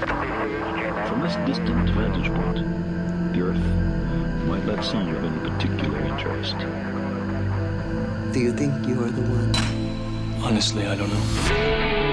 From this distant vantage point, the Earth might not seem of any particular interest. Do you think you are the one? Honestly, I don't know.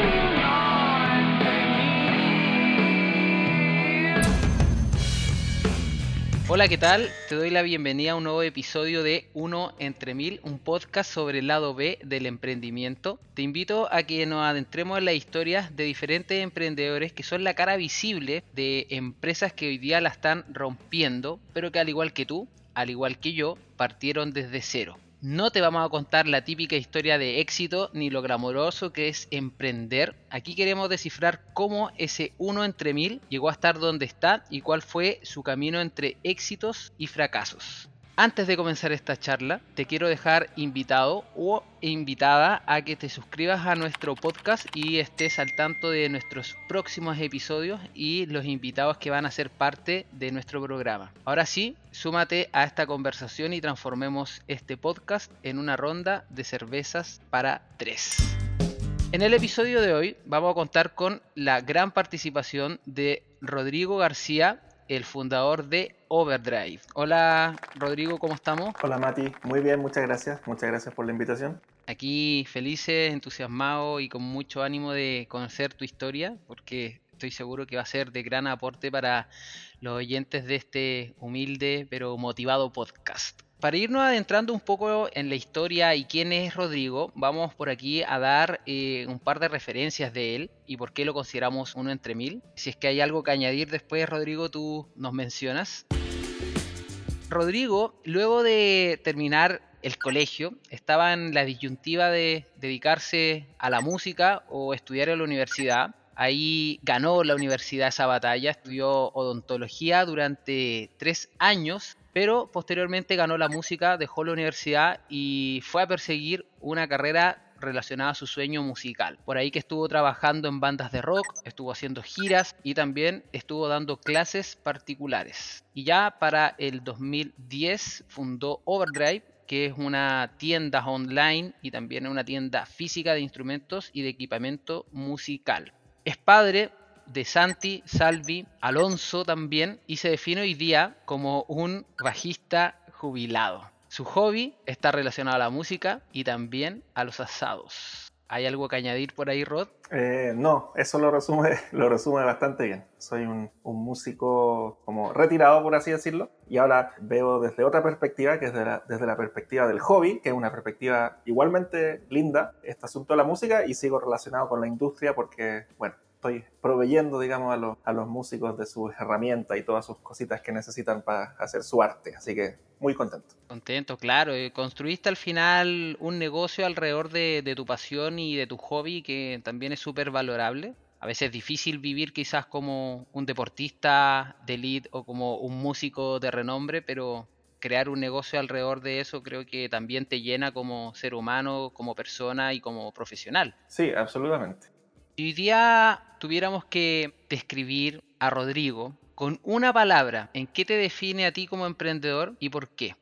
Hola, ¿qué tal? Te doy la bienvenida a un nuevo episodio de Uno entre Mil, un podcast sobre el lado B del emprendimiento. Te invito a que nos adentremos en las historias de diferentes emprendedores que son la cara visible de empresas que hoy día la están rompiendo, pero que al igual que tú, al igual que yo, partieron desde cero. No te vamos a contar la típica historia de éxito ni lo glamoroso que es emprender. Aquí queremos descifrar cómo ese uno entre mil llegó a estar donde está y cuál fue su camino entre éxitos y fracasos. Antes de comenzar esta charla, te quiero dejar invitado o invitada a que te suscribas a nuestro podcast y estés al tanto de nuestros próximos episodios y los invitados que van a ser parte de nuestro programa. Ahora sí, súmate a esta conversación y transformemos este podcast en una ronda de cervezas para tres. En el episodio de hoy vamos a contar con la gran participación de Rodrigo García, el fundador de Overdrive. Hola Rodrigo, ¿cómo estamos? Hola Mati, muy bien, muchas gracias. Muchas gracias por la invitación. Aquí felices, entusiasmados y con mucho ánimo de conocer tu historia, porque estoy seguro que va a ser de gran aporte para los oyentes de este humilde pero motivado podcast. Para irnos adentrando un poco en la historia y quién es Rodrigo, vamos por aquí a dar eh, un par de referencias de él y por qué lo consideramos uno entre mil. Si es que hay algo que añadir después, Rodrigo, tú nos mencionas. Rodrigo, luego de terminar el colegio, estaba en la disyuntiva de dedicarse a la música o estudiar en la universidad. Ahí ganó la universidad esa batalla, estudió odontología durante tres años, pero posteriormente ganó la música, dejó la universidad y fue a perseguir una carrera relacionada a su sueño musical. Por ahí que estuvo trabajando en bandas de rock, estuvo haciendo giras y también estuvo dando clases particulares. Y ya para el 2010 fundó Overdrive, que es una tienda online y también una tienda física de instrumentos y de equipamiento musical. Es padre de Santi, Salvi, Alonso también y se define hoy día como un bajista jubilado. Su hobby está relacionado a la música y también a los asados. ¿Hay algo que añadir por ahí, Rod? Eh, no, eso lo resume, lo resume bastante bien. Soy un, músico como retirado, por así decirlo, y ahora veo desde otra perspectiva, que es de la, desde la perspectiva del hobby, que es una perspectiva igualmente linda, este asunto de la música, y sigo relacionado con la industria porque, bueno, estoy proveyendo, digamos, a los, a los músicos de sus herramientas y todas sus cositas que necesitan para hacer su arte. Así que muy contento. Contento, claro. Construiste al final un negocio alrededor de, de tu pasión y de tu hobby que también es súper valorable. A veces es difícil vivir quizás como un deportista de elite o como un músico de renombre, pero crear un negocio alrededor de eso creo que también te llena como ser humano, como persona y como profesional. Sí, absolutamente. Si hoy día tuviéramos que describir a Rodrigo con una palabra, ¿en qué te define a ti como emprendedor y por qué?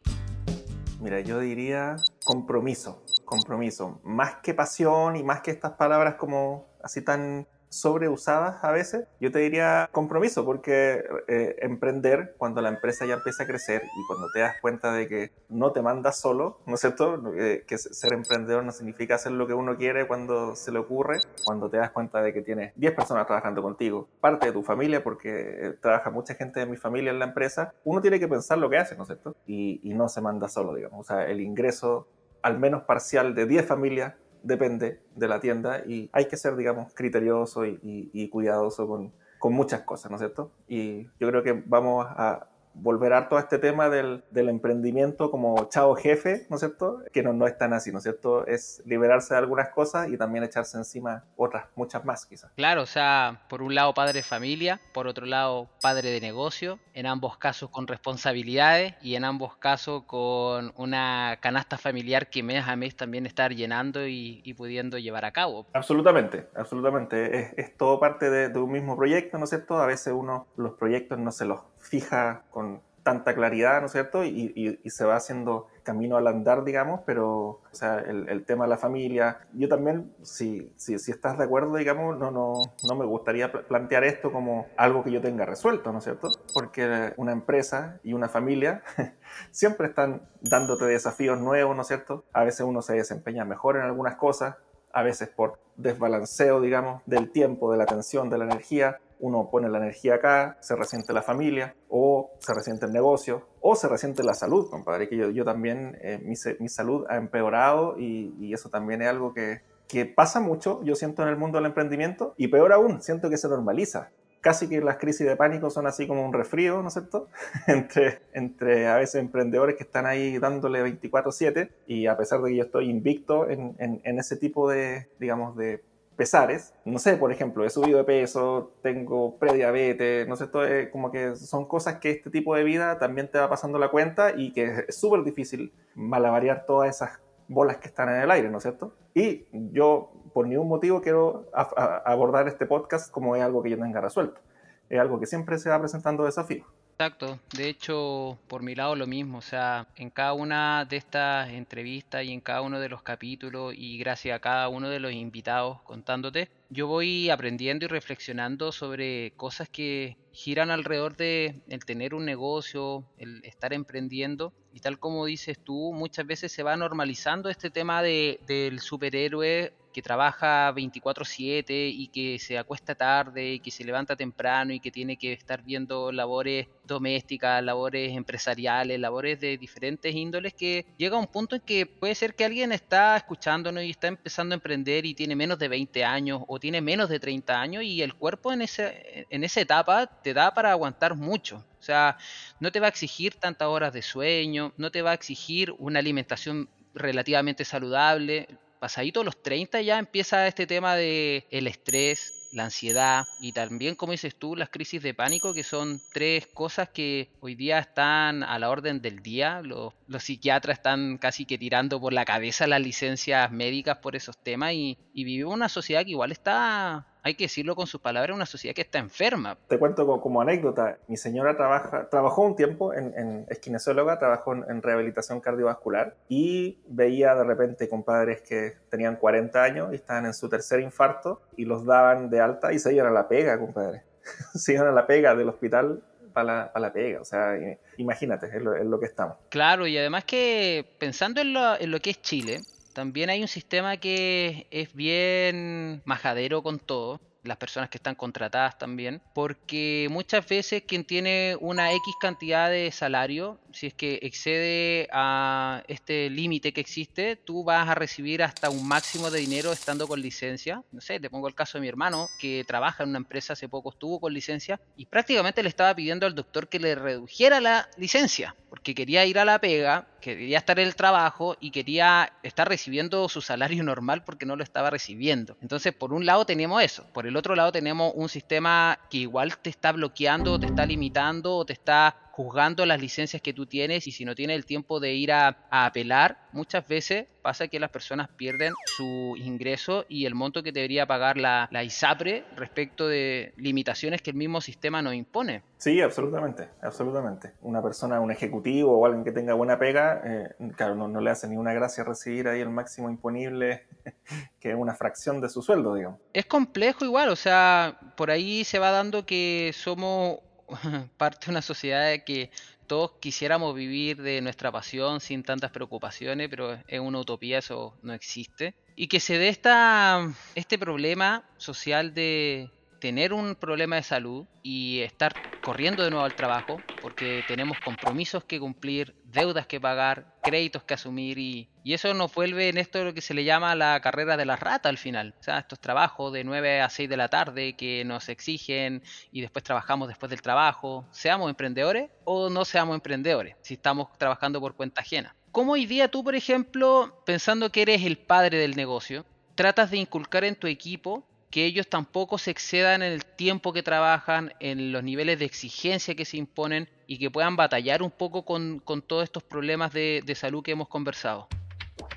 Mira, yo diría compromiso, compromiso. Más que pasión y más que estas palabras como así tan sobreusadas a veces, yo te diría compromiso, porque eh, emprender cuando la empresa ya empieza a crecer y cuando te das cuenta de que no te mandas solo, ¿no es cierto? Eh, que ser emprendedor no significa hacer lo que uno quiere cuando se le ocurre, cuando te das cuenta de que tienes 10 personas trabajando contigo, parte de tu familia, porque eh, trabaja mucha gente de mi familia en la empresa, uno tiene que pensar lo que hace, ¿no es cierto? Y, no se manda solo, digamos. O sea, el ingreso al menos parcial de 10 familias depende de la tienda y hay que ser, digamos, criterioso y, y, cuidadoso con, con, muchas cosas, ¿no es cierto? Y yo creo que vamos a volver harto a este tema del, del, emprendimiento como chao jefe, ¿no es cierto? Que no, no es tan así, ¿no es cierto? Es liberarse de algunas cosas y también echarse encima otras, muchas más quizás. Claro, o sea, por un lado padre de familia, por otro lado padre de negocio, en ambos casos con responsabilidades y en ambos casos con una canasta familiar que mes a mes también estar llenando y, y pudiendo llevar a cabo. Absolutamente, absolutamente. Es, es todo parte de, de un mismo proyecto, ¿no es cierto? A veces uno los proyectos no se los fija con tanta claridad, ¿no es cierto? Y, se va haciendo camino al andar, digamos, pero o sea, el, el tema de la familia, yo también, si, si, si, estás de acuerdo, digamos, no, no, no me gustaría plantear esto como algo que yo tenga resuelto, ¿no es cierto? Porque una empresa y una familia siempre están dándote desafíos nuevos, ¿no es cierto? A veces uno se desempeña mejor en algunas cosas, a veces por desbalanceo, digamos, del tiempo, de la atención, de la energía, uno pone la energía acá, se resiente la familia, o se resiente el negocio, o se resiente la salud, compadre, que yo, también, eh, mi, salud ha empeorado y, y, eso también es algo que, que pasa mucho, yo siento en el mundo del emprendimiento, y peor aún, siento que se normaliza casi que las crisis de pánico son así como un resfrío, ¿no es cierto? entre, entre a veces emprendedores que están ahí dándole 24/7 y a pesar de que yo estoy invicto en, en, en ese tipo de, digamos, de pesares. No sé, por ejemplo, he subido de peso, tengo prediabetes, no sé, esto es como que son cosas que este tipo de vida también te va pasando la cuenta y que es súper difícil malabarear todas esas bolas que están en el aire, ¿no es cierto? Y yo por ningún motivo quiero abordar este podcast como es algo que yo tenga resuelto. Es algo que siempre se va presentando desafío. Exacto, de hecho, por mi lado lo mismo, o sea, en cada una de estas entrevistas y en cada uno de los capítulos y gracias a cada uno de los invitados contándote, yo voy aprendiendo y reflexionando sobre cosas que giran alrededor de el tener un negocio, el estar emprendiendo. Y tal como dices tú, muchas veces se va normalizando este tema de, del superhéroe que trabaja 24/7 y que se acuesta tarde y que se levanta temprano y que tiene que estar viendo labores domésticas, labores empresariales, labores de diferentes índoles que llega a un punto en que puede ser que alguien está escuchándonos y está empezando a emprender y tiene menos de 20 años o tiene menos de 30 años y el cuerpo en, ese, en esa etapa te da para aguantar mucho. O sea, no te va a exigir tantas horas de sueño, no te va a exigir una alimentación relativamente saludable pasadito los 30 ya empieza este tema de el estrés, la ansiedad y también, como dices tú, las crisis de pánico, que son tres cosas que hoy día están a la orden del día. Los, psiquiatras están casi que tirando por la cabeza las licencias médicas por esos temas y, y vivimos una sociedad que igual está hay que decirlo con sus palabras, una sociedad que está enferma. Te cuento como, como anécdota, mi señora trabaja, trabajó un tiempo en, en es kinesióloga, trabajó en, en, rehabilitación cardiovascular y veía de repente compadres que tenían 40 años y estaban en su tercer infarto y los daban de alta y se iban a la pega, compadre. se iban a la pega del hospital para la, para la, pega. O sea, imagínate, es lo, es lo, que estamos. Claro, y además que pensando en lo, en lo que es Chile, también hay un sistema que es bien majadero con todo, las personas que están contratadas también, porque muchas veces quien tiene una X cantidad de salario, si es que excede a este límite que existe, tú vas a recibir hasta un máximo de dinero estando con licencia. No sé, te pongo el caso de mi hermano, que trabaja en una empresa hace poco, estuvo con licencia y prácticamente le estaba pidiendo al doctor que le redujera la licencia, porque quería ir a la pega, quería estar en el trabajo y quería estar recibiendo su salario normal porque no lo estaba recibiendo. Entonces, por un lado tenemos eso, por el otro lado tenemos un sistema que igual te está bloqueando, te está limitando, te está juzgando las licencias que tú tienes y si no tienes el tiempo de ir a, a, apelar, muchas veces pasa que las personas pierden su ingreso y el monto que debería pagar la, la ISAPRE respecto de limitaciones que el mismo sistema nos impone. Sí, absolutamente, absolutamente. Una persona, un ejecutivo o alguien que tenga buena pega, eh, claro, no, no, le hace ni una gracia recibir ahí el máximo imponible, que es una fracción de su sueldo, digamos. Es complejo igual, o sea, por ahí se va dando que somos parte de una sociedad de que todos quisiéramos vivir de nuestra pasión sin tantas preocupaciones, pero es una utopía, eso no existe. Y que se dé esta, este problema social de tener un problema de salud y estar corriendo de nuevo al trabajo, porque tenemos compromisos que cumplir, deudas que pagar, créditos que asumir y, y eso nos vuelve en esto lo que se le llama la carrera de la rata al final. O sea, estos trabajos de 9 a 6 de la tarde que nos exigen y después trabajamos después del trabajo, seamos emprendedores o no seamos emprendedores, si estamos trabajando por cuenta ajena. ¿Cómo hoy día tú, por ejemplo, pensando que eres el padre del negocio, tratas de inculcar en tu equipo que ellos tampoco se excedan en el tiempo que trabajan, en los niveles de exigencia que se imponen y que puedan batallar un poco con, con todos estos problemas de, de, salud que hemos conversado?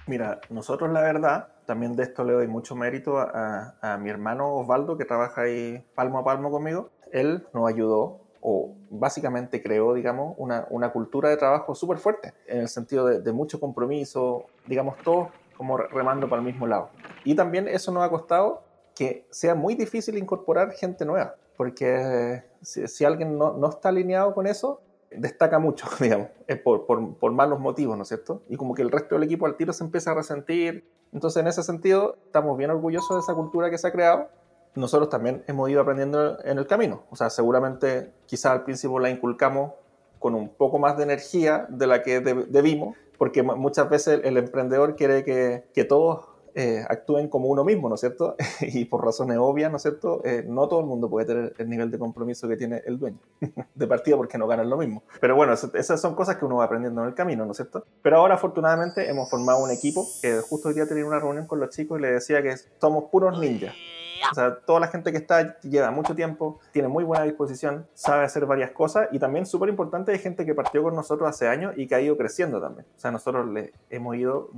Mira, nosotros la verdad, también de esto le doy mucho mérito a, mi hermano Osvaldo, que trabaja ahí palmo a palmo conmigo. Él nos ayudó o básicamente creó, digamos, una, cultura de trabajo súper fuerte, en el sentido de, mucho compromiso, digamos, todos como remando para el mismo lado. Y también eso nos ha costado que sea muy difícil incorporar gente nueva, porque si, alguien no, está alineado con eso, destaca mucho, digamos, por, por, por, malos motivos, ¿no es cierto? Y como que el resto del equipo al tiro se empieza a resentir. Entonces, en ese sentido, estamos bien orgullosos de esa cultura que se ha creado. Nosotros también hemos ido aprendiendo en el camino. O sea, seguramente quizás al principio la inculcamos con un poco más de energía de la que debimos, porque muchas veces el emprendedor quiere que, que todos eh, actúen como uno mismo, ¿no es cierto? y por razones obvias, ¿no es cierto? Eh, no todo el mundo puede tener el nivel de compromiso que tiene el dueño de partida porque no ganan lo mismo. Pero bueno, esas son cosas que uno va aprendiendo en el camino, ¿no es cierto? Pero ahora afortunadamente hemos formado un equipo que justo hoy día tenía una reunión con los chicos y les decía que somos puros ninjas. O sea, toda la gente que está lleva mucho tiempo, tiene muy buena disposición, sabe hacer varias cosas y también súper importante hay gente que partió con nosotros hace años y que ha ido creciendo también. O sea, nosotros le hemos ido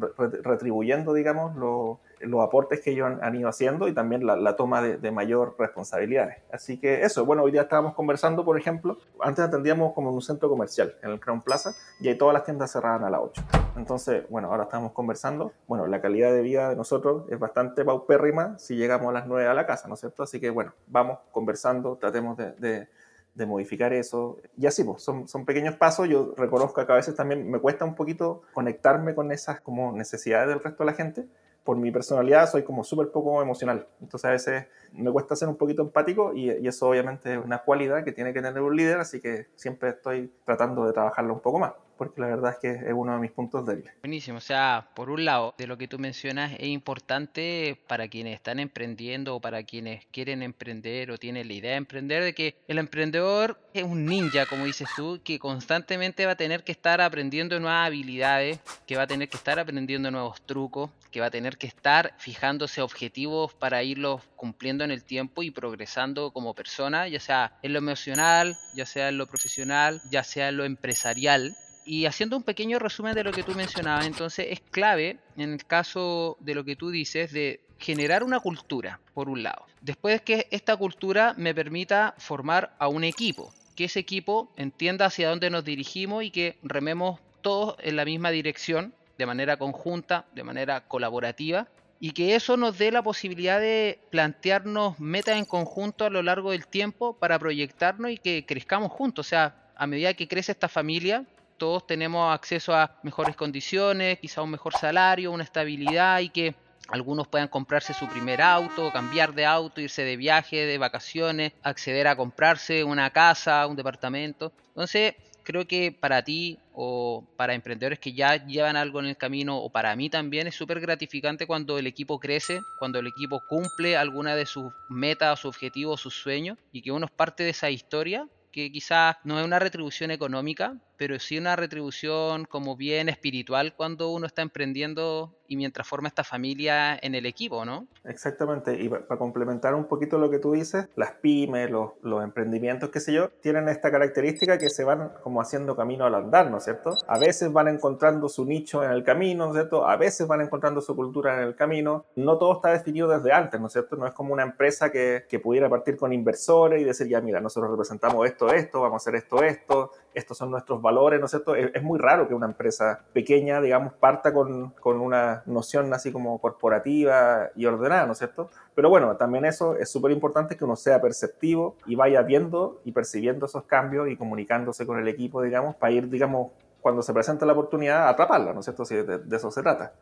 retribuyendo, digamos, lo, los aportes que ellos han, ido haciendo y también la, toma de, mayor responsabilidades. Así que eso, bueno, hoy día estábamos conversando, por ejemplo, antes atendíamos como en un centro comercial, en el Crown Plaza, y ahí todas las tiendas cerraban a las 8. Entonces, bueno, ahora estamos conversando, bueno, la calidad de vida de nosotros es bastante paupérrima si llegamos a las 9 a la casa, ¿no es cierto? Así que, bueno, vamos conversando, tratemos de, de de modificar eso. Y así, pues, son, son pequeños pasos. Yo reconozco que a veces también me cuesta un poquito conectarme con esas como necesidades del resto de la gente, por mi personalidad soy como súper poco emocional. Entonces a veces me cuesta ser un poquito empático y, y, eso obviamente es una cualidad que tiene que tener un líder, así que siempre estoy tratando de trabajarlo un poco más porque la verdad es que es uno de mis puntos débiles. Buenísimo, o sea, por un lado, de lo que tú mencionas es importante para quienes están emprendiendo o para quienes quieren emprender o tienen la idea de emprender, de que el emprendedor es un ninja, como dices tú, que constantemente va a tener que estar aprendiendo nuevas habilidades, que va a tener que estar aprendiendo nuevos trucos, que va a tener que estar fijándose objetivos para irlos cumpliendo en el tiempo y progresando como persona, ya sea en lo emocional, ya sea en lo profesional, ya sea en lo empresarial y haciendo un pequeño resumen de lo que tú mencionabas, entonces es clave en el caso de lo que tú dices de generar una cultura, por un lado. Después que esta cultura me permita formar a un equipo, que ese equipo entienda hacia dónde nos dirigimos y que rememos todos en la misma dirección, de manera conjunta, de manera colaborativa, y que eso nos dé la posibilidad de plantearnos metas en conjunto a lo largo del tiempo para proyectarnos y que crezcamos juntos. O sea, a medida que crece esta familia, todos tenemos acceso a mejores condiciones, quizá un mejor salario, una estabilidad y que algunos puedan comprarse su primer auto, cambiar de auto, irse de viaje, de vacaciones, acceder a comprarse una casa, un departamento. Entonces, creo que para ti o para emprendedores que ya llevan algo en el camino o para mí también es súper gratificante cuando el equipo crece, cuando el equipo cumple alguna de sus metas, sus objetivos, sus sueños y que uno es parte de esa historia que quizás no es una retribución económica, pero sí una retribución como bien espiritual cuando uno está emprendiendo y mientras forma esta familia en el equipo, ¿no? Exactamente, y para complementar un poquito lo que tú dices, las pymes, los, emprendimientos, qué sé yo, tienen esta característica que se van como haciendo camino al andar, ¿no es cierto? A veces van encontrando su nicho en el camino, ¿no es cierto? A veces van encontrando su cultura en el camino. No todo está definido desde antes, ¿no es cierto? No es como una empresa que, que pudiera partir con inversores y decir, ya mira, nosotros representamos esto, esto, vamos a hacer esto, esto, estos son nuestros valores, ¿no es cierto? Es, muy raro que una empresa pequeña, digamos, parta con, con, una noción así como corporativa y ordenada, ¿no es cierto? Pero bueno, también eso es súper importante que uno sea perceptivo y vaya viendo y percibiendo esos cambios y comunicándose con el equipo, digamos, para ir, digamos, cuando se presenta la oportunidad, atraparla, ¿no es cierto? Si de, de eso se trata.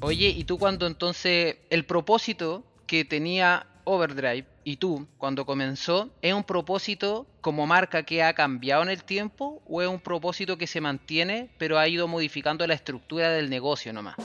Oye, ¿y tú cuando entonces el propósito que tenía Overdrive y tú, cuando comenzó, ¿es un propósito como marca que ha cambiado en el tiempo o es un propósito que se mantiene pero ha ido modificando la estructura del negocio nomás?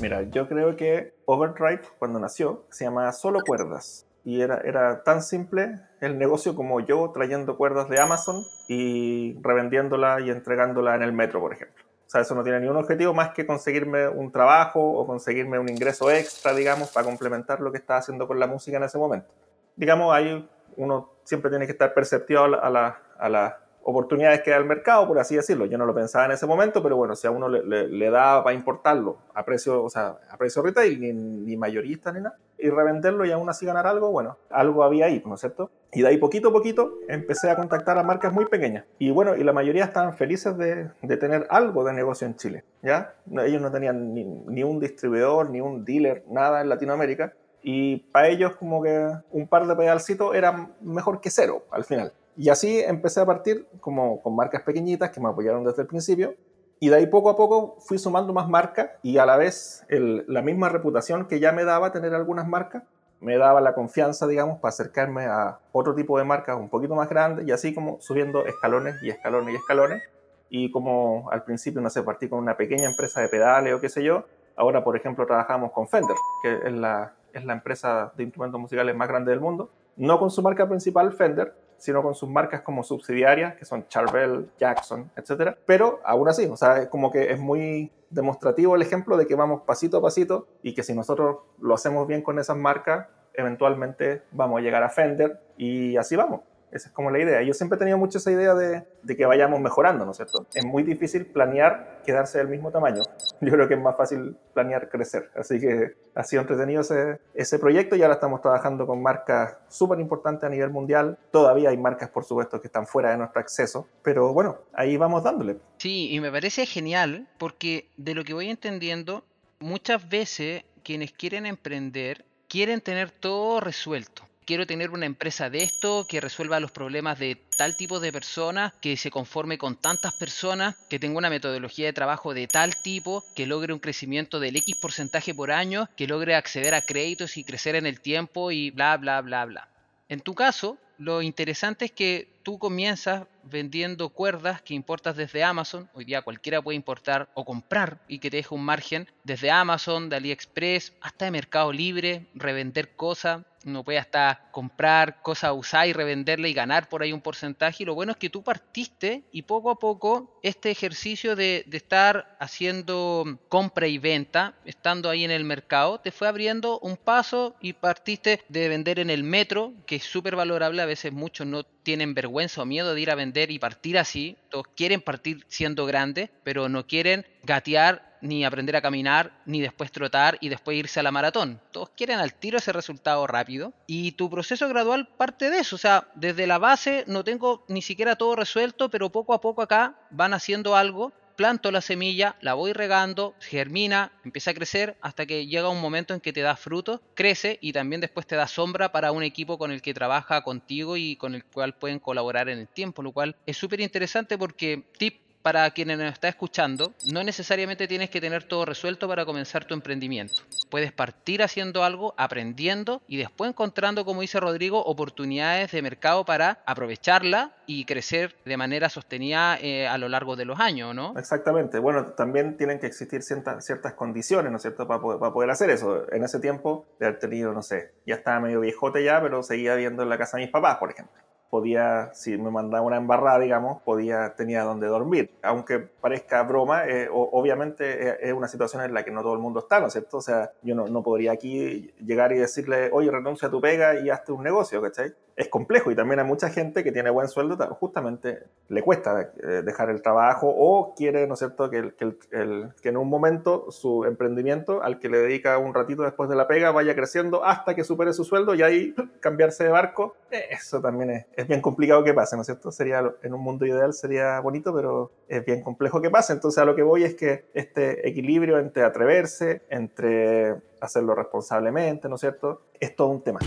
Mira, yo creo que Overdrive cuando nació se llamaba solo cuerdas y era, era tan simple el negocio como yo trayendo cuerdas de Amazon y revendiéndola y entregándola en el metro, por ejemplo. O sea, eso no tiene ningún objetivo más que conseguirme un trabajo o conseguirme un ingreso extra, digamos, para complementar lo que estaba haciendo con la música en ese momento. Digamos, ahí uno siempre tiene que estar perceptivo a la, a la, a la oportunidades que da el mercado, por así decirlo. Yo no lo pensaba en ese momento, pero bueno, si a uno le, le, da para importarlo a precio, o sea, a precio retail, ni, ni, mayorista ni nada, y revenderlo y aún así ganar algo, bueno, algo había ahí, ¿no es cierto? Y de ahí poquito a poquito empecé a contactar a marcas muy pequeñas. Y bueno, y la mayoría estaban felices de, de tener algo de negocio en Chile, ¿ya? Ellos no tenían ni, ni un distribuidor, ni un dealer, nada en Latinoamérica. Y para ellos como que un par de pedalcitos era mejor que cero al final. Y así empecé a partir como con marcas pequeñitas que me apoyaron desde el principio. Y de ahí poco a poco fui sumando más marcas y a la vez la misma reputación que ya me daba tener algunas marcas, me daba la confianza, digamos, para acercarme a otro tipo de marcas un poquito más grandes y así como subiendo escalones y escalones y escalones. Y como al principio, no sé, partí con una pequeña empresa de pedales o qué sé yo, ahora por ejemplo trabajamos con Fender, que es la, es la empresa de instrumentos musicales más grande del mundo, no con su marca principal Fender, sino con sus marcas como subsidiarias, que son Charvel, Jackson, etc. Pero aún así, o sea, es como que es muy demostrativo el ejemplo de que vamos pasito a pasito y que si nosotros lo hacemos bien con esas marcas, eventualmente vamos a llegar a Fender y así vamos. Esa es como la idea. Yo siempre he tenido mucho esa idea de, de, que vayamos mejorando, ¿no es cierto? Es muy difícil planear quedarse del mismo tamaño. Yo creo que es más fácil planear crecer. Así que ha sido entretenido ese, ese proyecto y ahora estamos trabajando con marcas súper importantes a nivel mundial. Todavía hay marcas, por supuesto, que están fuera de nuestro acceso, pero bueno, ahí vamos dándole. Sí, y me parece genial porque de lo que voy entendiendo, muchas veces quienes quieren emprender quieren tener todo resuelto quiero tener una empresa de esto que resuelva los problemas de tal tipo de personas, que se conforme con tantas personas, que tenga una metodología de trabajo de tal tipo, que logre un crecimiento del X porcentaje por año, que logre acceder a créditos y crecer en el tiempo y bla, bla, bla, bla. En tu caso, lo interesante es que tú comienzas vendiendo cuerdas que importas desde Amazon. Hoy día cualquiera puede importar o comprar y que te deje un margen desde Amazon, de AliExpress, hasta de Mercado Libre, revender cosas. Uno puede hasta comprar cosas usadas y revenderla y ganar por ahí un porcentaje. Y lo bueno es que tú partiste y poco a poco este ejercicio de, de estar haciendo compra y venta, estando ahí en el mercado, te fue abriendo un paso y partiste de vender en el metro, que es súper valorable. A veces muchos no tienen vergüenza o miedo de ir a vender y partir así. Todos quieren partir siendo grandes, pero no quieren gatear ni aprender a caminar, ni después trotar y después irse a la maratón. Todos quieren al tiro ese resultado rápido. Y tu proceso gradual parte de eso. O sea, desde la base no tengo ni siquiera todo resuelto, pero poco a poco acá van haciendo algo planto la semilla, la voy regando, germina, empieza a crecer hasta que llega un momento en que te da fruto, crece y también después te da sombra para un equipo con el que trabaja contigo y con el cual pueden colaborar en el tiempo, lo cual es súper interesante porque tip para quienes nos está escuchando, no necesariamente tienes que tener todo resuelto para comenzar tu emprendimiento. Puedes partir haciendo algo, aprendiendo y después encontrando, como dice Rodrigo, oportunidades de mercado para aprovecharla y crecer de manera sostenida eh, a lo largo de los años, ¿no? Exactamente. Bueno, también tienen que existir ciertas, ciertas condiciones, ¿no es cierto?, para poder, hacer eso. En ese tiempo, de haber tenido, no sé, ya estaba medio viejote ya, pero seguía viendo en la casa de mis papás, por ejemplo podía, si me mandaba una embarrada, digamos, podía, tenía donde dormir. Aunque parezca broma, eh, obviamente eh, es una situación en la que no todo el mundo está, ¿no es cierto? O sea, yo no, no podría aquí llegar y decirle, oye, renuncia a tu pega y hazte un negocio, ¿cachai? Es complejo y también hay mucha gente que tiene buen sueldo, justamente le cuesta eh, dejar el trabajo o quiere, ¿no es cierto?, que, que, en un momento su emprendimiento al que le dedica un ratito después de la pega vaya creciendo hasta que supere su sueldo y ahí cambiarse de barco, eso también es, es bien complicado que pase, ¿no es cierto? Sería, en un mundo ideal sería bonito, pero es bien complejo que pase. Entonces a lo que voy es que este equilibrio entre atreverse, entre hacerlo responsablemente, ¿no es cierto? Es todo un tema.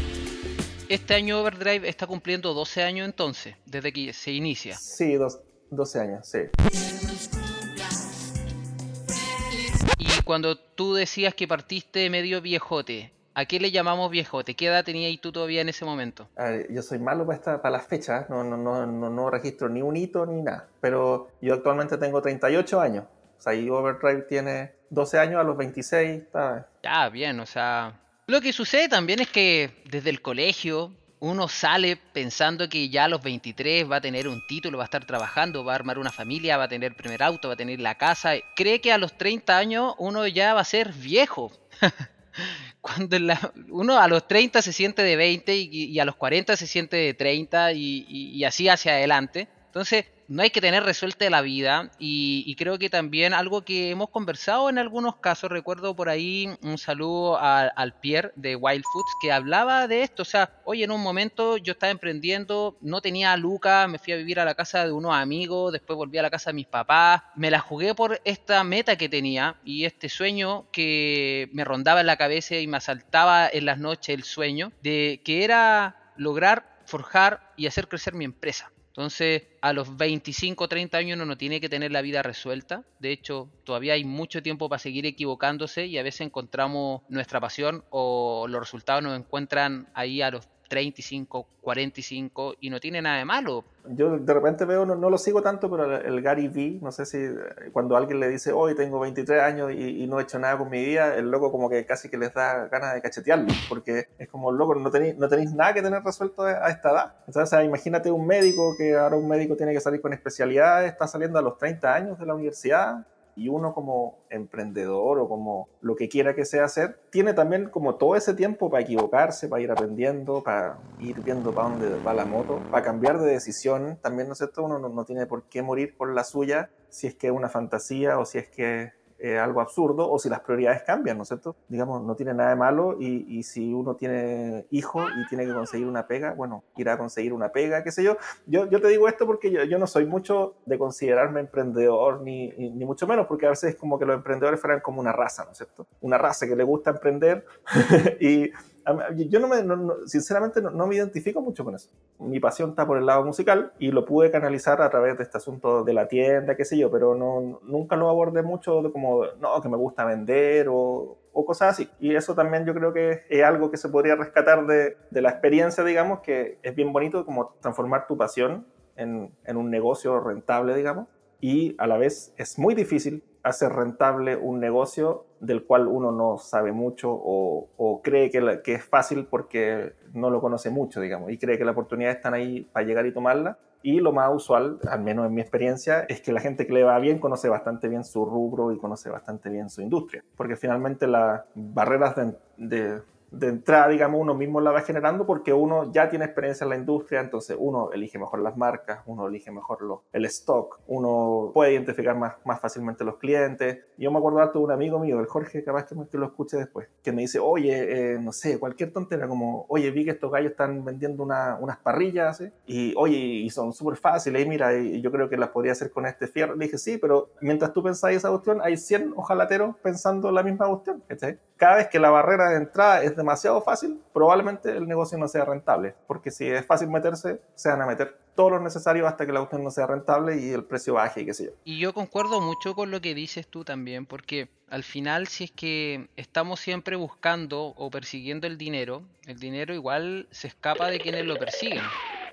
Este año Overdrive está cumpliendo 12 años entonces, desde que se inicia. Sí, 12 años, sí. Y cuando tú decías que partiste medio viejote, ¿a qué le llamamos viejote? ¿Qué edad tenías tú todavía en ese momento? yo soy malo para, esta, para las fechas, no, no, no, no, registro ni un hito ni nada, pero yo actualmente tengo 38 años. O sea, y Overdrive tiene 12 años a los 26. Está... Ya, bien, o sea, lo que sucede también es que desde el colegio uno sale pensando que ya a los 23 va a tener un título, va a estar trabajando, va a armar una familia, va a tener primer auto, va a tener la casa. Cree que a los 30 años uno ya va a ser viejo. Cuando uno a los 30 se siente de 20 y, a los 40 se siente de 30 y, y así hacia adelante. Entonces, no hay que tener resuelta la vida y, creo que también algo que hemos conversado en algunos casos, recuerdo por ahí un saludo al Pierre de Wild Foods que hablaba de esto, o sea, oye, en un momento yo estaba emprendiendo, no tenía Luca, me fui a vivir a la casa de unos amigos, después volví a la casa de mis papás, me la jugué por esta meta que tenía y este sueño que me rondaba en la cabeza y me asaltaba en las noches el sueño de que era lograr forjar y hacer crecer mi empresa. Entonces, a los 25 o 30 años uno no tiene que tener la vida resuelta. De hecho, todavía hay mucho tiempo para seguir equivocándose y a veces encontramos nuestra pasión o los resultados nos encuentran ahí a los 35, 45 y no tiene nada de malo. Yo de repente veo, no, lo sigo tanto, pero el, Gary V, no sé si eh, cuando alguien le dice, hoy tengo 23 años y, no he hecho nada con mi vida, el loco como que casi que les da ganas de cachetearlo, porque es como, loco, no tenéis, no tenéis nada que tener resuelto a esta edad. Entonces, imagínate un médico que ahora un médico tiene que salir con especialidades, está saliendo a los 30 años de la universidad, y uno como emprendedor o como lo que quiera que sea hacer, tiene también como todo ese tiempo para equivocarse, para ir aprendiendo, para ir viendo para dónde va la moto, para cambiar de decisión. También, ¿no es cierto? Uno no, no tiene por qué morir por la suya si es que es una fantasía o si es que eh, algo absurdo o si las prioridades cambian, ¿no es cierto? Digamos, no tiene nada de malo y, y, si uno tiene hijo y tiene que conseguir una pega, bueno, irá a conseguir una pega, qué sé yo. Yo, yo te digo esto porque yo, yo no soy mucho de considerarme emprendedor ni, ni mucho menos, porque a veces es como que los emprendedores fueran como una raza, ¿no es cierto? Una raza que le gusta emprender y yo no me, sinceramente no, me identifico mucho con eso. Mi pasión está por el lado musical y lo pude canalizar a través de este asunto de la tienda, qué sé yo, pero no, nunca lo abordé mucho de como, no, que me gusta vender o, o cosas así. Y eso también yo creo que es algo que se podría rescatar de, de la experiencia, digamos, que es bien bonito como transformar tu pasión en, en un negocio rentable, digamos, y a la vez es muy difícil hacer rentable un negocio del cual uno no sabe mucho o, cree que, es fácil porque no lo conoce mucho, digamos, y cree que las oportunidades están ahí para llegar y tomarla. Y lo más usual, al menos en mi experiencia, es que la gente que le va bien conoce bastante bien su rubro y conoce bastante bien su industria, porque finalmente las barreras de entrada, digamos, uno mismo la va generando porque uno ya tiene experiencia en la industria, entonces uno elige mejor las marcas, uno elige mejor lo, el stock, uno puede identificar más, más fácilmente los clientes. Yo me acuerdo de un amigo mío, el Jorge, capaz que, que lo escuche después, que me dice, oye, eh, no sé, cualquier tontería, como, oye, vi que estos gallos están vendiendo una, unas parrillas, y oye, y son súper fáciles, y mira, y yo creo que las podría hacer con este fierro. Le dije, sí, pero mientras tú pensáis esa cuestión, hay 100 ojalateros pensando la misma cuestión, Cada vez que la barrera de entrada es demasiado fácil, probablemente el negocio no sea rentable, porque si es fácil meterse, se van a meter todo lo necesario hasta que la cuestión no sea rentable y el precio baje y qué sé yo. Y yo concuerdo mucho con lo que dices tú también, porque al final si es que estamos siempre buscando o persiguiendo el dinero, el dinero igual se escapa de quienes lo persiguen.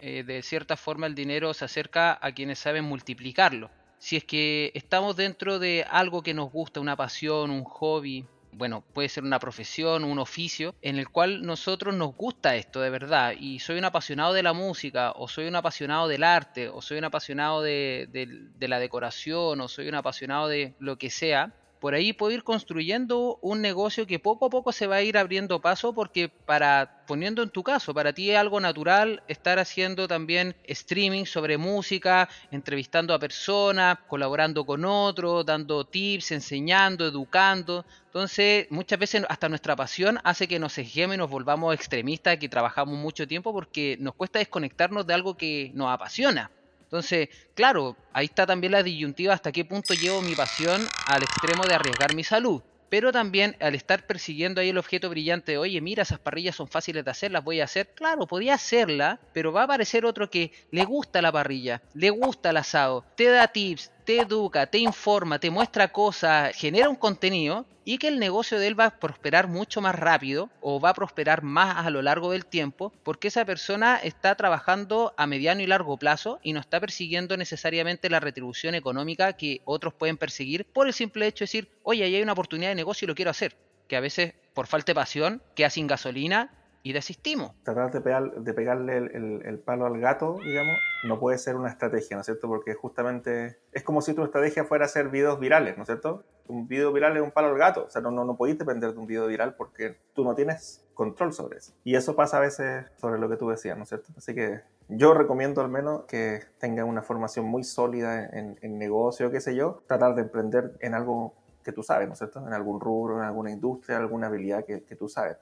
Eh, de cierta forma el dinero se acerca a quienes saben multiplicarlo. Si es que estamos dentro de algo que nos gusta, una pasión, un hobby, bueno, puede ser una profesión, un oficio, en el cual nosotros nos gusta esto de verdad, y soy un apasionado de la música, o soy un apasionado del arte, o soy un apasionado de, de la decoración, o soy un apasionado de lo que sea, por ahí puedo ir construyendo un negocio que poco a poco se va a ir abriendo paso porque para, poniendo en tu caso, para ti es algo natural estar haciendo también streaming sobre música, entrevistando a personas, colaborando con otros, dando tips, enseñando, educando. Entonces, muchas veces hasta nuestra pasión hace que nos sejemos y nos volvamos extremistas, que trabajamos mucho tiempo porque nos cuesta desconectarnos de algo que nos apasiona. Entonces, claro, ahí está también la disyuntiva hasta qué punto llevo mi pasión al extremo de arriesgar mi salud. Pero también al estar persiguiendo ahí el objeto brillante, oye, mira, esas parrillas son fáciles de hacer, las voy a hacer. Claro, podía hacerla, pero va a aparecer otro que le gusta la parrilla, le gusta el asado, te da tips, te educa, te informa, te muestra cosas, genera un contenido y que el negocio de él va a prosperar mucho más rápido o va a prosperar más a lo largo del tiempo porque esa persona está trabajando a mediano y largo plazo y no está persiguiendo necesariamente la retribución económica que otros pueden perseguir por el simple hecho de decir, oye, ahí hay una oportunidad de negocio y lo quiero hacer. Que a veces por falta de pasión queda sin gasolina y desistimos. Tratar de, de pegarle el, palo al gato, digamos, no puede ser una estrategia, ¿no es cierto? Porque justamente es como si tu estrategia fuera hacer videos virales, ¿no es cierto? Un video viral es un palo al gato, o sea, no, no, no podéis depender de un video viral porque tú no tienes control sobre eso. Y eso pasa a veces sobre lo que tú decías, ¿no es cierto? Así que yo recomiendo al menos que tengan una formación muy sólida en, en negocio, qué sé yo, tratar de emprender en algo que tú sabes, ¿no es cierto? En algún rubro, en alguna industria, alguna habilidad que, que tú sabes.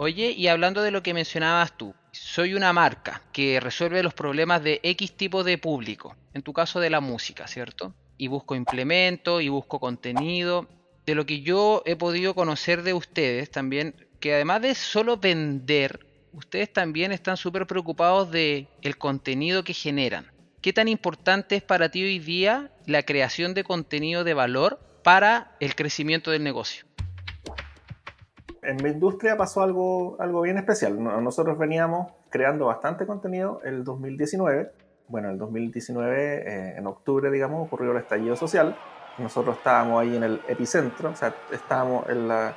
Oye, y hablando de lo que mencionabas tú, soy una marca que resuelve los problemas de X tipo de público, en tu caso de la música, ¿cierto? Y busco implementos y busco contenido. De lo que yo he podido conocer de ustedes también, que además de solo vender, ustedes también están súper preocupados de el contenido que generan. ¿Qué tan importante es para ti hoy día la creación de contenido de valor para el crecimiento del negocio? En mi industria pasó algo, algo bien especial. Nosotros veníamos creando bastante contenido el 2019. Bueno, el 2019, eh, en octubre, digamos, ocurrió el estallido social. Nosotros estábamos ahí en el epicentro, o sea, estábamos en la...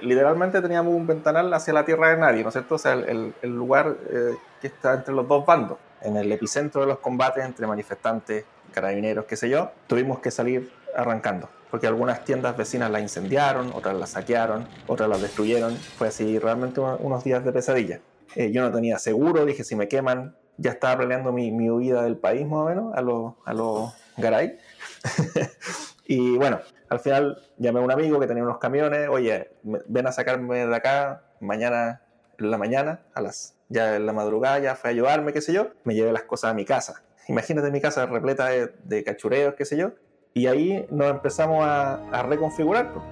literalmente teníamos un ventanal hacia la tierra de nadie, ¿no es cierto? O sea, el, el lugar eh, que está entre los dos bandos, en el epicentro de los combates entre manifestantes, carabineros, qué sé yo, tuvimos que salir arrancando porque algunas tiendas vecinas las incendiaron, otras las saquearon, otras las destruyeron. Fue así realmente unos días de pesadilla. Eh, yo no tenía seguro, dije si me queman, ya estaba planeando mi, mi huida del país más o menos, a los a lo garay. y bueno, al final llamé a un amigo que tenía unos camiones, oye, ven a sacarme de acá mañana en la mañana, a las ya en la madrugada, ya fue a ayudarme, qué sé yo, me llevé las cosas a mi casa. Imagínate mi casa repleta de, de cachureos, qué sé yo, y ahí nos empezamos a, reconfigurar. Pues.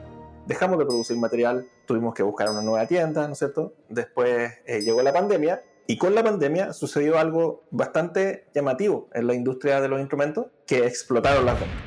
Dejamos de producir material, tuvimos que buscar una nueva tienda, ¿no es cierto? Después eh, llegó la pandemia y con la pandemia sucedió algo bastante llamativo en la industria de los instrumentos, que explotaron las ventas.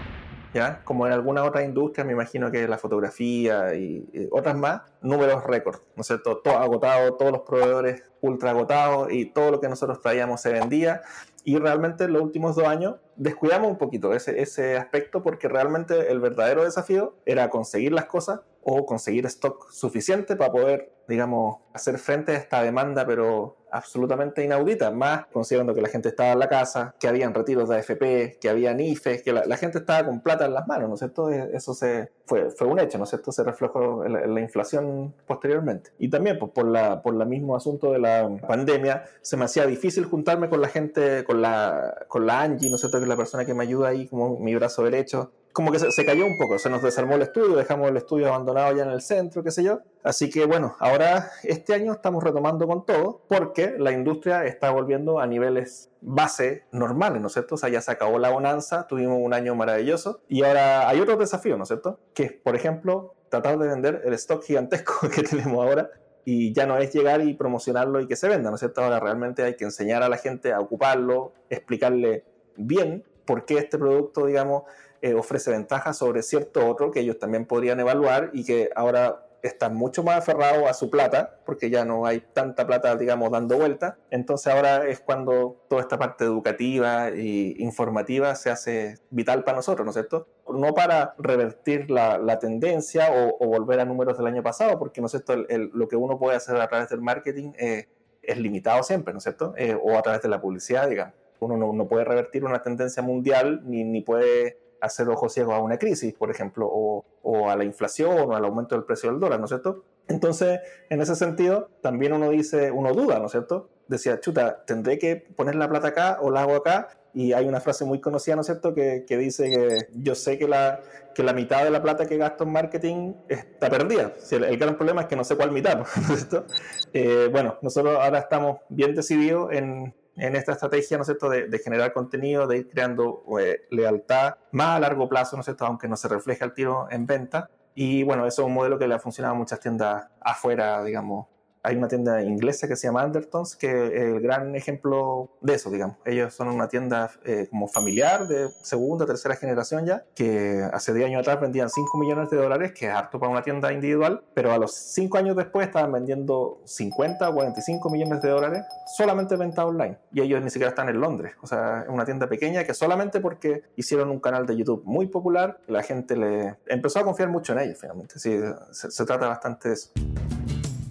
¿Ya? Como en algunas otras industrias, me imagino que la fotografía y, y otras más, números récord, ¿no es cierto? Todo agotado, todos los proveedores ultra agotados y todo lo que nosotros traíamos se vendía y realmente en los últimos dos años descuidamos un poquito ese, ese aspecto porque realmente el verdadero desafío era conseguir las cosas o conseguir stock suficiente para poder, digamos, hacer frente a esta demanda, pero absolutamente inaudita, más considerando que la gente estaba en la casa, que habían retiros de AFP, que había IFES, que la, gente estaba con plata en las manos, ¿no es cierto? E, eso se, fue, fue un hecho, ¿no es cierto? Se reflejó en la, inflación posteriormente. Y también pues, por la por el mismo asunto de la pandemia, se me hacía difícil juntarme con la gente, con la, con la Angie, ¿no es cierto? Que es la persona que me ayuda ahí como mi brazo derecho, como que se, cayó un poco, se nos desarmó el estudio, dejamos el estudio abandonado ya en el centro, qué sé yo. Así que bueno, ahora este año estamos retomando con todo porque la industria está volviendo a niveles base normales, ¿no es cierto? O sea, ya se acabó la bonanza, tuvimos un año maravilloso y ahora hay otro desafío, ¿no es cierto? Que es, por ejemplo, tratar de vender el stock gigantesco que tenemos ahora y ya no es llegar y promocionarlo y que se venda, ¿no es cierto? Ahora realmente hay que enseñar a la gente a ocuparlo, explicarle bien por qué este producto, digamos, eh, ofrece ventajas sobre cierto otro que ellos también podrían evaluar y que ahora están mucho más aferrados a su plata, porque ya no hay tanta plata, digamos, dando vuelta. Entonces ahora es cuando toda esta parte educativa e informativa se hace vital para nosotros, ¿no es cierto? No para revertir la, tendencia o, volver a números del año pasado, porque, ¿no es cierto?, lo que uno puede hacer a través del marketing eh, es limitado siempre, ¿no es cierto? Eh, o a través de la publicidad, digamos. Uno no, no, puede revertir una tendencia mundial ni, ni puede hacer ojos ciegos a una crisis, por ejemplo, o, a la inflación o al aumento del precio del dólar, ¿no es cierto? Entonces, en ese sentido, también uno dice, uno duda, ¿no es cierto? Decía, chuta, ¿tendré que poner la plata acá o la hago acá? Y hay una frase muy conocida, ¿no es cierto?, que, que dice que yo sé que la, que la mitad de la plata que gasto en marketing está perdida. el, el, gran problema es que no sé cuál mitad, ¿no es cierto? Eh, bueno, nosotros ahora estamos bien decididos en, en esta estrategia, ¿no es cierto?, de, generar contenido, de ir creando eh, lealtad más a largo plazo, ¿no es cierto?, aunque no se refleje al tiro en venta. Y bueno, eso es un modelo que le ha funcionado a muchas tiendas afuera, digamos, hay una tienda inglesa que se llama Andertons, que es el gran ejemplo de eso, digamos. Ellos son una tienda eh, como familiar de segunda, tercera generación ya, que hace 10 años atrás vendían 5 millones de dólares, que es harto para una tienda individual, pero a los 5 años después estaban vendiendo 50 o 45 millones de dólares solamente venta online. Y ellos ni siquiera están en Londres. O sea, es una tienda pequeña que solamente porque hicieron un canal de YouTube muy popular, la gente le empezó a confiar mucho en ellos finalmente. Sí, se, se trata bastante de eso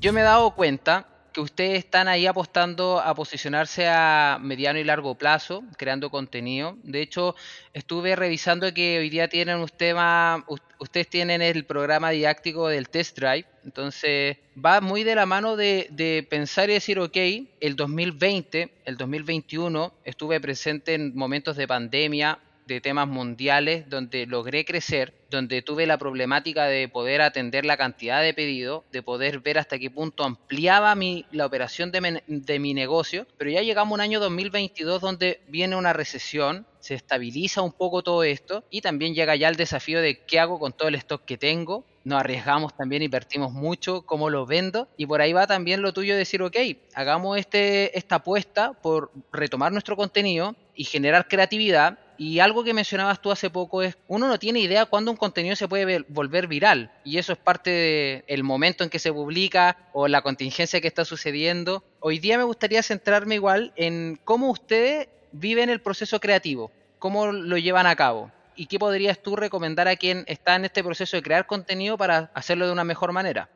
yo me he dado cuenta que ustedes están ahí apostando a posicionarse a mediano y largo plazo, creando contenido. De hecho, estuve revisando que hoy día tienen un tema, ustedes tienen el programa didáctico del test drive, entonces va muy de la mano de, de, pensar y decir, ok, el 2020, el 2021, estuve presente en momentos de pandemia, de temas mundiales, donde logré crecer, donde tuve la problemática de poder atender la cantidad de pedidos, de poder ver hasta qué punto ampliaba mi, la operación de, mi negocio, pero ya llegamos a un año 2022 donde viene una recesión, se estabiliza un poco todo esto y también llega ya el desafío de qué hago con todo el stock que tengo. Nos arriesgamos también, invertimos mucho, cómo lo vendo y por ahí va también lo tuyo de decir, ok, hagamos este, esta apuesta por retomar nuestro contenido y generar creatividad y algo que mencionabas tú hace poco es, uno no tiene idea cuándo un contenido se puede volver viral. Y eso es parte del momento en que se publica o la contingencia que está sucediendo. Hoy día me gustaría centrarme igual en cómo ustedes viven el proceso creativo, cómo lo llevan a cabo. ¿Y qué podrías tú recomendar a quien está en este proceso de crear contenido para hacerlo de una mejor manera?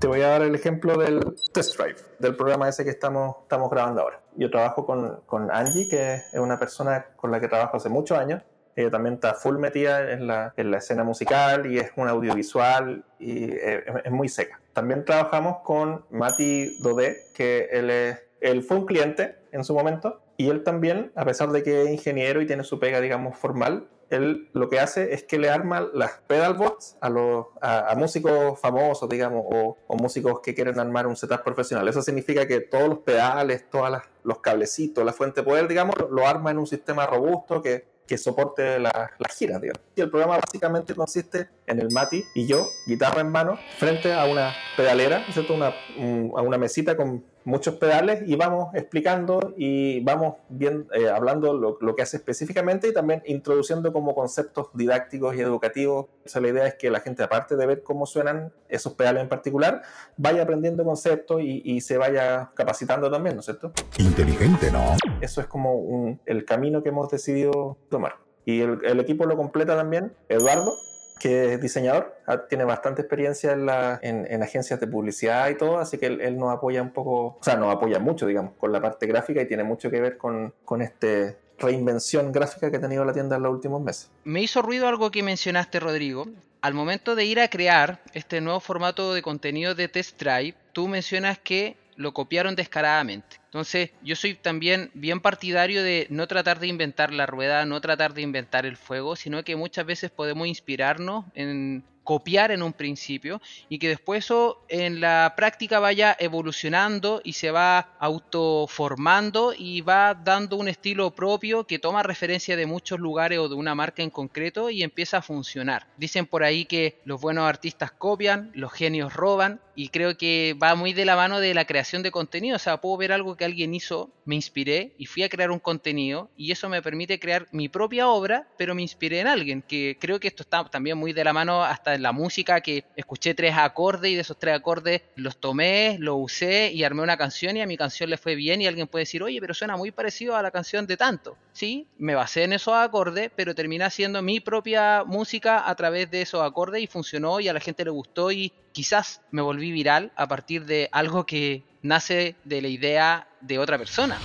Te voy a dar el ejemplo del test drive, del programa ese que estamos, estamos grabando ahora. Yo trabajo con, con Angie, que es una persona con la que trabajo hace muchos años. Ella también está full metida en la, en la escena musical y es un audiovisual y es, es, muy seca. También trabajamos con Mati Dodé, que él, es, él fue un cliente en su momento y él también, a pesar de que es ingeniero y tiene su pega, digamos, formal, él lo que hace es que le arma las pedal bots a, los, a, músicos famosos, digamos, o, o, músicos que quieren armar un setup profesional. Eso significa que todos los pedales, todos los cablecitos, la fuente de poder, digamos, lo, lo arma en un sistema robusto que, que soporte las la giras, digamos. Y el programa básicamente consiste en el Mati y yo, guitarra en mano, frente a una pedalera, ¿cierto? Una, un, a una mesita con muchos pedales y vamos explicando y vamos bien, eh, hablando lo, lo, que hace específicamente y también introduciendo como conceptos didácticos y educativos. O sea, la idea es que la gente, aparte de ver cómo suenan esos pedales en particular, vaya aprendiendo conceptos y, y se vaya capacitando también, ¿no es cierto? Inteligente, ¿no? Eso es como un, el camino que hemos decidido tomar. Y el, el equipo lo completa también Eduardo, que es diseñador, ah, tiene bastante experiencia en, la, en, en, agencias de publicidad y todo, así que él, él, nos apoya un poco, o sea, nos apoya mucho, digamos, con la parte gráfica y tiene mucho que ver con, con este reinvención gráfica que ha tenido la tienda en los últimos meses. Me hizo ruido algo que mencionaste, Rodrigo. Al momento de ir a crear este nuevo formato de contenido de Test Drive, tú mencionas que lo copiaron descaradamente. Entonces, yo soy también bien partidario de no tratar de inventar la rueda, no tratar de inventar el fuego, sino que muchas veces podemos inspirarnos en copiar en un principio y que después eso en la práctica vaya evolucionando y se va autoformando y va dando un estilo propio que toma referencia de muchos lugares o de una marca en concreto y empieza a funcionar. Dicen por ahí que los buenos artistas copian, los genios roban y creo que va muy de la mano de la creación de contenido. O sea, puedo ver algo que alguien hizo, me inspiré y fui a crear un contenido y eso me permite crear mi propia obra, pero me inspiré en alguien, que creo que esto está también muy de la mano hasta en la música, que escuché tres acordes y de esos tres acordes los tomé, los usé y armé una canción y a mi canción le fue bien y alguien puede decir, oye, pero suena muy parecido a la canción de tanto. Sí, me basé en esos acordes, pero terminé haciendo mi propia música a través de esos acordes y funcionó y a la gente le gustó y quizás me volví viral a partir de algo que nace de la idea de otra persona.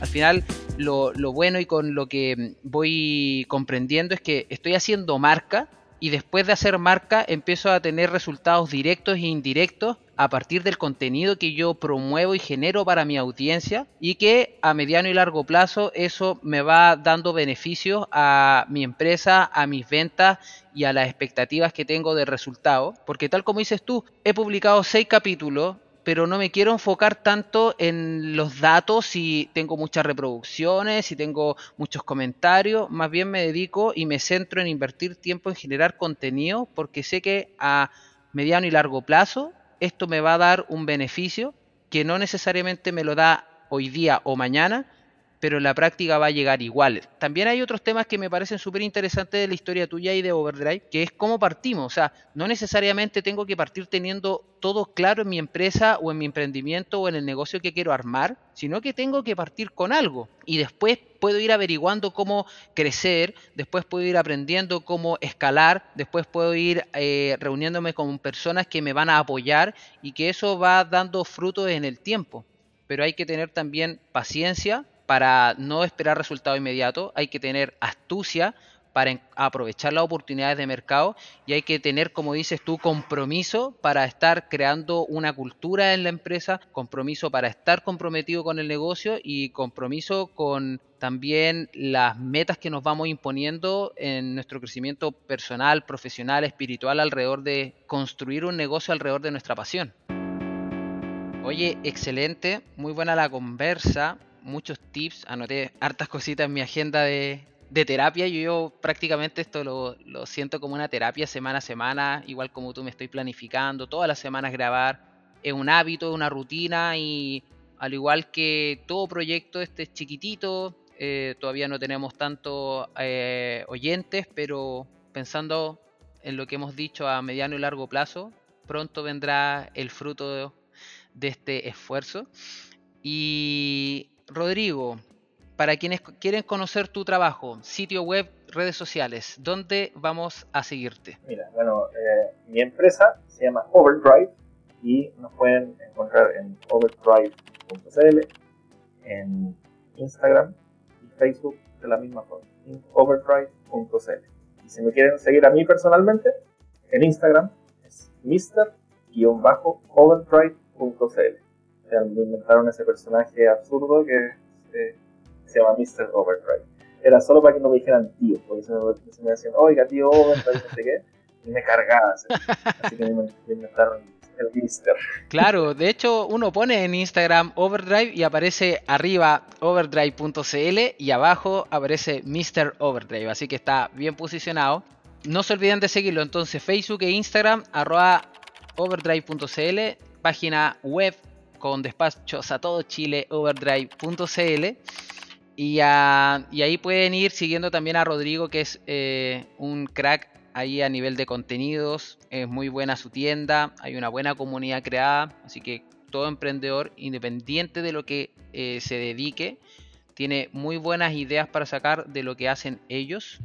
Al final, lo, bueno y con lo que voy comprendiendo es que estoy haciendo marca y después de hacer marca empiezo a tener resultados directos e indirectos a partir del contenido que yo promuevo y genero para mi audiencia y que a mediano y largo plazo eso me va dando beneficios a mi empresa, a mis ventas y a las expectativas que tengo de resultados. Porque tal como dices tú, he publicado seis capítulos pero no me quiero enfocar tanto en los datos si tengo muchas reproducciones, si tengo muchos comentarios, más bien me dedico y me centro en invertir tiempo en generar contenido porque sé que a mediano y largo plazo esto me va a dar un beneficio que no necesariamente me lo da hoy día o mañana, pero en la práctica va a llegar igual. También hay otros temas que me parecen súper interesantes de la historia tuya y de Overdrive, que es cómo partimos. O sea, no necesariamente tengo que partir teniendo todo claro en mi empresa o en mi emprendimiento o en el negocio que quiero armar, sino que tengo que partir con algo y después puedo ir averiguando cómo crecer, después puedo ir aprendiendo cómo escalar, después puedo ir eh, reuniéndome con personas que me van a apoyar y que eso va dando frutos en el tiempo. Pero hay que tener también paciencia para no esperar resultado inmediato, hay que tener astucia para aprovechar las oportunidades de mercado y hay que tener, como dices tú, compromiso para estar creando una cultura en la empresa, compromiso para estar comprometido con el negocio y compromiso con también las metas que nos vamos imponiendo en nuestro crecimiento personal, profesional, espiritual alrededor de construir un negocio alrededor de nuestra pasión. Oye, excelente, muy buena la conversa muchos tips, anoté hartas cositas en mi agenda de, terapia. Yo, prácticamente esto lo, lo, siento como una terapia semana a semana, igual como tú me estoy planificando, todas las semanas grabar. Es un hábito, es una rutina y al igual que todo proyecto, este es chiquitito, eh, todavía no tenemos tantos eh, oyentes, pero pensando en lo que hemos dicho a mediano y largo plazo, pronto vendrá el fruto de este esfuerzo. Y Rodrigo, para quienes quieren conocer tu trabajo, sitio web, redes sociales, ¿dónde vamos a seguirte? Mira, bueno, eh, mi empresa se llama Overdrive y nos pueden encontrar en overdrive.cl, en Instagram y Facebook de la misma forma, en overdrive.cl. Y si me quieren seguir a mí personalmente, en Instagram es mr-overdrive.cl me inventaron ese personaje absurdo que eh, se llama Mr. Overdrive. Era solo para que no me dijeran tío, porque se me, decían, oiga, tío Overdrive, no sé qué, y me cargaba. Así que me, inventaron el Mr. Claro, de hecho uno pone en Instagram Overdrive y aparece arriba overdrive.cl y abajo aparece Mr. Overdrive, así que está bien posicionado. No se olviden de seguirlo entonces Facebook e Instagram arroba overdrive.cl, página web con despachos a todo Chile, overdrive.cl. Y, y, ahí pueden ir siguiendo también a Rodrigo, que es eh, un crack ahí a nivel de contenidos. Es muy buena su tienda, hay una buena comunidad creada. Así que todo emprendedor, independiente de lo que eh, se dedique, tiene muy buenas ideas para sacar de lo que hacen ellos.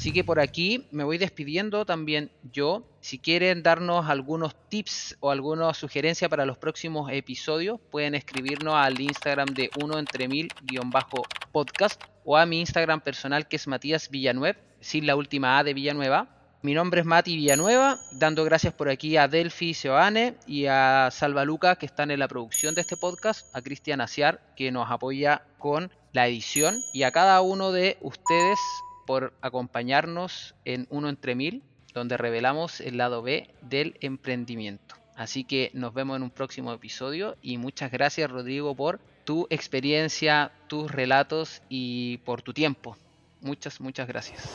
Así que por aquí me voy despidiendo también yo. Si quieren darnos algunos tips o alguna sugerencia para los próximos episodios, pueden escribirnos al Instagram de uno entre mil bajo podcast o a mi Instagram personal que es Matías Villanueva, sin la última A de Villanueva. Mi nombre es Mati Villanueva, dando gracias por aquí a Delphi Seoane y a Salva Luca que están en la producción de este podcast, a Cristian Aciar que nos apoya con la edición y a cada uno de ustedes por acompañarnos en Uno entre Mil, donde revelamos el lado B del emprendimiento. Así que nos vemos en un próximo episodio y muchas gracias Rodrigo por tu experiencia, tus relatos y por tu tiempo. Muchas, muchas gracias.